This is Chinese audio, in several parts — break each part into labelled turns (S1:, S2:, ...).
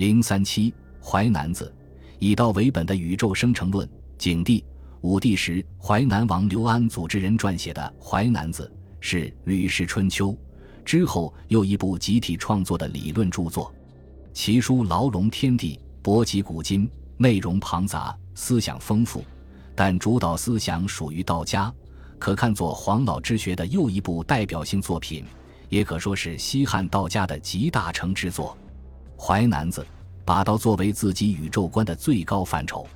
S1: 零三七《淮南子》，以道为本的宇宙生成论。景帝、武帝时，淮南王刘安组织人撰写的《淮南子》是《吕氏春秋》之后又一部集体创作的理论著作。其书牢笼天地，博及古今，内容庞杂，思想丰富，但主导思想属于道家，可看作黄老之学的又一部代表性作品，也可说是西汉道家的集大成之作。《淮南子》把道作为自己宇宙观的最高范畴，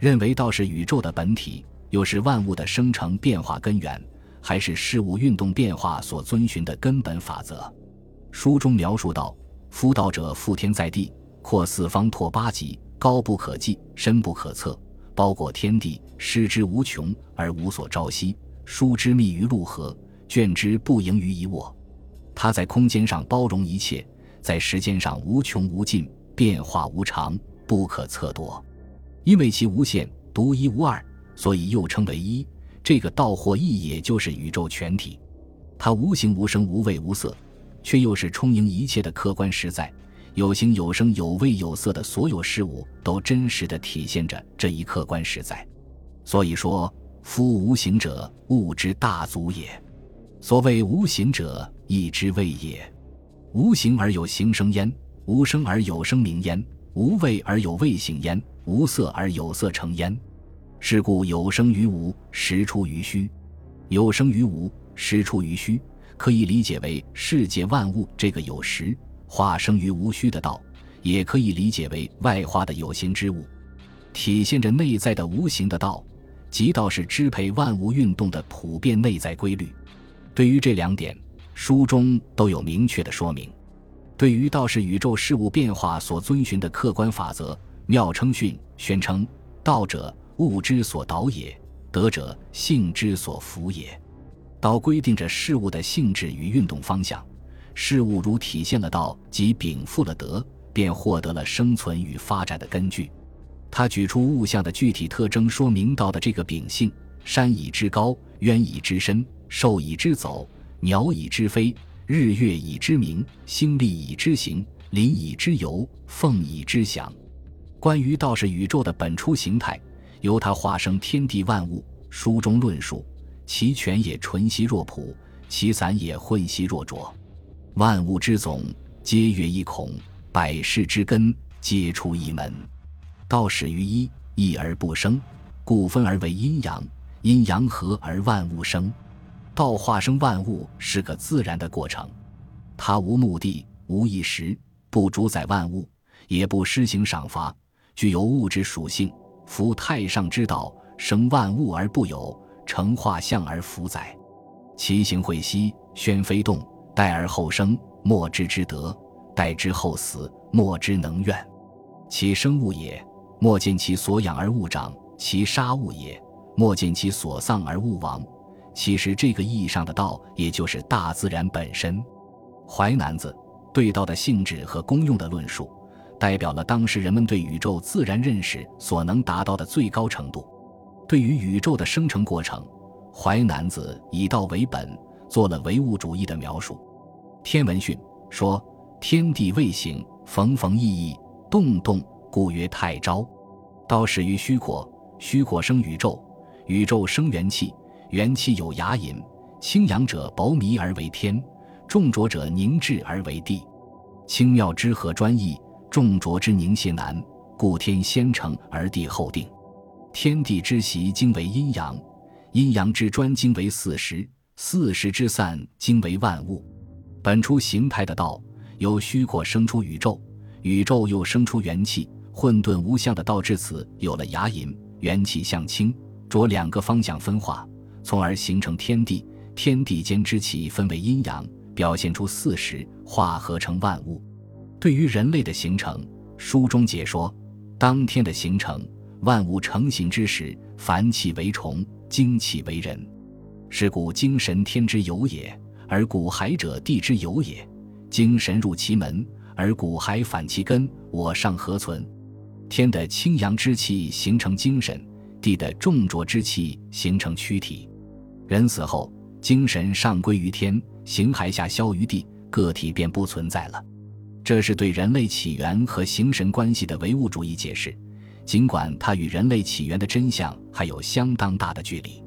S1: 认为道是宇宙的本体，又是万物的生成变化根源，还是事物运动变化所遵循的根本法则。书中描述道。夫道者，覆天在地，阔四方，拓八极，高不可计，深不可测，包裹天地，失之无穷而无所朝夕，疏之密于陆河，卷之不盈于一握。它在空间上包容一切，在时间上无穷无尽，变化无常，不可测度。因为其无限、独一无二，所以又称为一。这个道或一，也就是宇宙全体。它无形无声无味无色。却又是充盈一切的客观实在，有形有声有味有色的所有事物，都真实的体现着这一客观实在。所以说，夫无形者，物之大足也。所谓无形者，意之谓也。无形而有形声焉，无声而有声名焉，无味而有味形焉，无色而有色成焉。是故有生于无，实出于虚；有生于无，实出于虚。可以理解为世界万物这个有实化生于无虚的道，也可以理解为外化的有形之物，体现着内在的无形的道，即道是支配万物运动的普遍内在规律。对于这两点，书中都有明确的说明。对于道是宇宙事物变化所遵循的客观法则，妙称训宣称：道者，物之所导也；德者，性之所服也。道规定着事物的性质与运动方向，事物如体现了道，即禀赋了德，便获得了生存与发展的根据。他举出物象的具体特征，说明道的这个秉性：山以之高，渊以之深，兽以之走，鸟以之飞，日月以之明，星力以之行，林以之游，凤以之翔。关于道是宇宙的本初形态，由它化生天地万物，书中论述。其全也纯兮若朴，其散也混兮若浊。万物之总，皆曰一孔；百世之根，皆出一门。道始于一，一而不生，故分而为阴阳。阴阳合而万物生。道化生万物是个自然的过程，它无目的，无一时，不主宰万物，也不施行赏罚，具有物质属性。夫太上之道，生万物而不有。成化象而弗载，其行会息，宣非动，待而后生，莫知之德；待之后死，莫之能怨。其生物也，莫见其所养而物长；其杀物也，莫见其所丧而物亡。其实，这个意义上的道，也就是大自然本身。《淮南子》对道的性质和功用的论述，代表了当时人们对宇宙自然认识所能达到的最高程度。对于宇宙的生成过程，《淮南子》以道为本，做了唯物主义的描述。《天文训》说：“天地未形，缝缝异异，动动，故曰太昭。”道始于虚廓，虚廓生宇宙，宇宙生元气，元气有雅隐，清阳者薄靡而为天，重浊者凝滞而为地。清妙之和专异，重浊之凝泄难，故天先成而地后定。天地之习经为阴阳，阴阳之专经为四时，四时之散经为万物。本出形态的道，由虚廓生出宇宙，宇宙又生出元气，混沌无相的道至此有了雅隐、元气向清浊两个方向分化，从而形成天地。天地间之气分为阴阳，表现出四时，化合成万物。对于人类的形成，书中解说：当天的形成。万物成形之时，凡气为虫，精气为人。是故精神天之有也，而骨骸者地之有也。精神入其门，而骨骸反其根，我尚何存？天的清阳之气形成精神，地的重浊之气形成躯体。人死后，精神上归于天，形骸下消于地，个体便不存在了。这是对人类起源和形神关系的唯物主义解释，尽管它与人类起源的真相还有相当大的距离。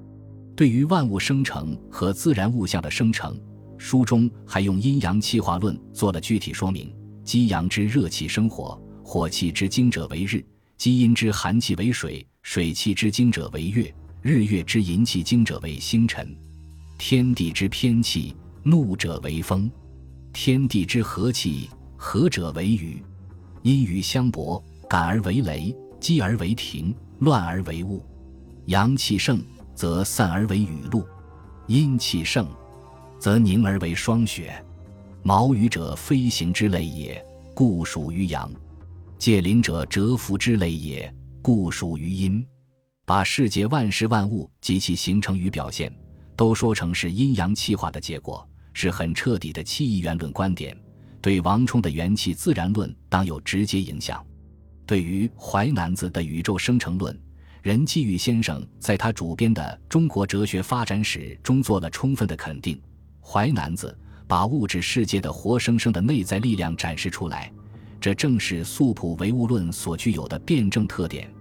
S1: 对于万物生成和自然物象的生成，书中还用阴阳气化论做了具体说明：激阳之热气生火，火气之精者为日；积阴之寒气为水，水气之精者为月；日月之淫气精者为星辰。天地之偏气，怒者为风；天地之和气，和者为雨。阴雨相搏，感而为雷，激而为停，乱而为雾。阳气盛。则散而为雨露，阴气盛，则凝而为霜雪。毛羽者，飞行之类也，故属于阳；介灵者，蛰伏之类也，故属于阴。把世界万事万物及其形成与表现，都说成是阴阳气化的结果，是很彻底的气一元论观点，对王充的元气自然论当有直接影响。对于淮南子的宇宙生成论。任继宇先生在他主编的《中国哲学发展史》中做了充分的肯定。淮南子把物质世界的活生生的内在力量展示出来，这正是素朴唯物论所具有的辩证特点。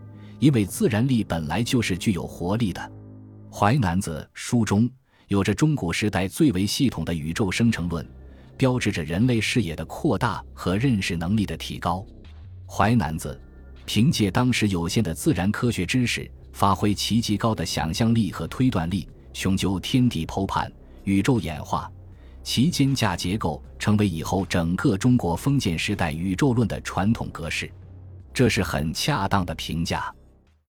S1: 因为自然力本来就是具有活力的。淮南子书中有着中古时代最为系统的宇宙生成论，标志着人类视野的扩大和认识能力的提高。淮南子。凭借当时有限的自然科学知识，发挥其极高的想象力和推断力，穷究天地剖判、宇宙演化，其间架结构成为以后整个中国封建时代宇宙论的传统格式。这是很恰当的评价。